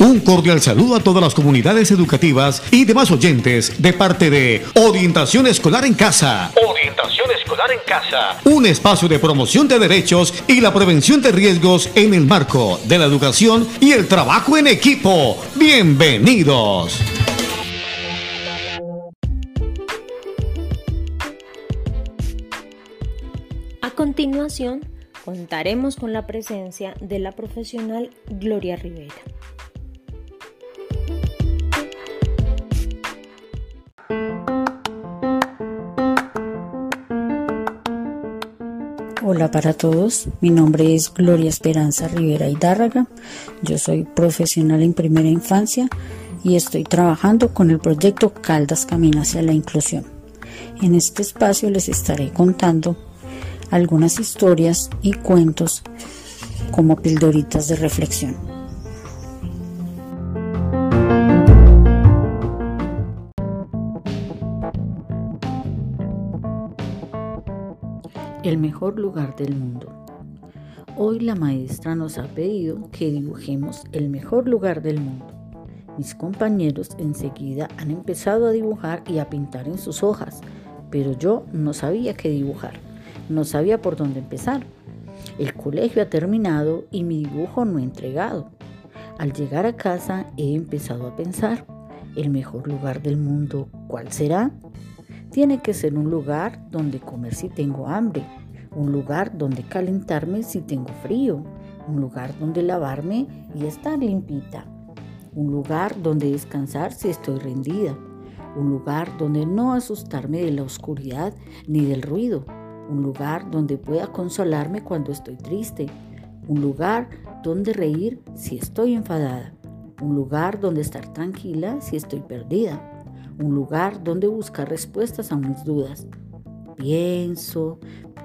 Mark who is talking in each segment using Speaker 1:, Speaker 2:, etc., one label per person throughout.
Speaker 1: Un cordial saludo a todas las comunidades educativas y demás oyentes de parte de Orientación Escolar en Casa. Orientación Escolar en Casa. Un espacio de promoción de derechos y la prevención de riesgos en el marco de la educación y el trabajo en equipo. Bienvenidos.
Speaker 2: A continuación, contaremos con la presencia de la profesional Gloria Rivera.
Speaker 3: Hola para todos, mi nombre es Gloria Esperanza Rivera Hidárraga, yo soy profesional en primera infancia y estoy trabajando con el proyecto Caldas Camina hacia la Inclusión. En este espacio les estaré contando algunas historias y cuentos como pildoritas de reflexión. El mejor lugar del mundo. Hoy la maestra nos ha pedido que dibujemos el mejor lugar del mundo. Mis compañeros enseguida han empezado a dibujar y a pintar en sus hojas, pero yo no sabía qué dibujar, no sabía por dónde empezar. El colegio ha terminado y mi dibujo no he entregado. Al llegar a casa he empezado a pensar, ¿el mejor lugar del mundo cuál será? Tiene que ser un lugar donde comer si tengo hambre, un lugar donde calentarme si tengo frío, un lugar donde lavarme y estar limpita, un lugar donde descansar si estoy rendida, un lugar donde no asustarme de la oscuridad ni del ruido, un lugar donde pueda consolarme cuando estoy triste, un lugar donde reír si estoy enfadada, un lugar donde estar tranquila si estoy perdida un lugar donde buscar respuestas a mis dudas. Pienso,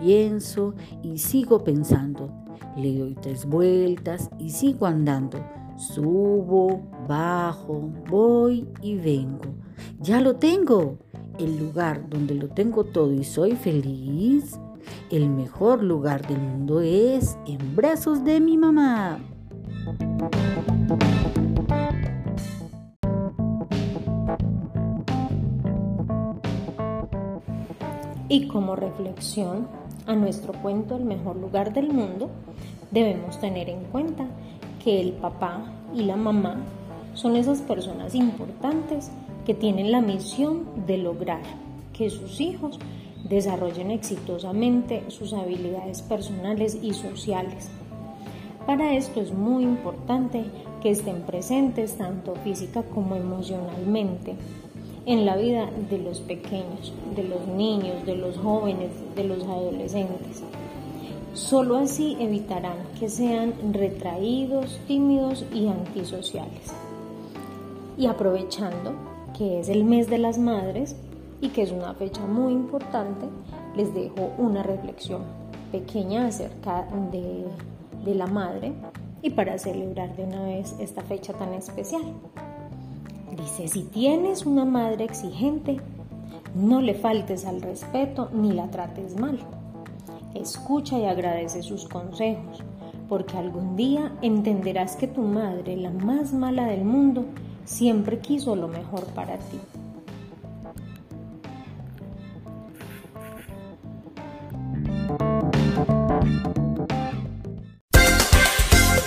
Speaker 3: pienso y sigo pensando. Le doy tres vueltas y sigo andando. Subo, bajo, voy y vengo. Ya lo tengo. El lugar donde lo tengo todo y soy feliz. El mejor lugar del mundo es en brazos de mi mamá.
Speaker 2: Y como reflexión a nuestro cuento El mejor lugar del mundo, debemos tener en cuenta que el papá y la mamá son esas personas importantes que tienen la misión de lograr que sus hijos desarrollen exitosamente sus habilidades personales y sociales. Para esto es muy importante que estén presentes tanto física como emocionalmente en la vida de los pequeños, de los niños, de los jóvenes, de los adolescentes. Solo así evitarán que sean retraídos, tímidos y antisociales. Y aprovechando que es el mes de las madres y que es una fecha muy importante, les dejo una reflexión pequeña acerca de, la madre y para celebrar de una vez esta fecha tan especial. Dice, si tienes una madre exigente, no le faltes al respeto ni la trates mal. Escucha y agradece sus consejos, porque algún día entenderás que tu madre, la más mala del mundo, siempre quiso lo mejor para ti.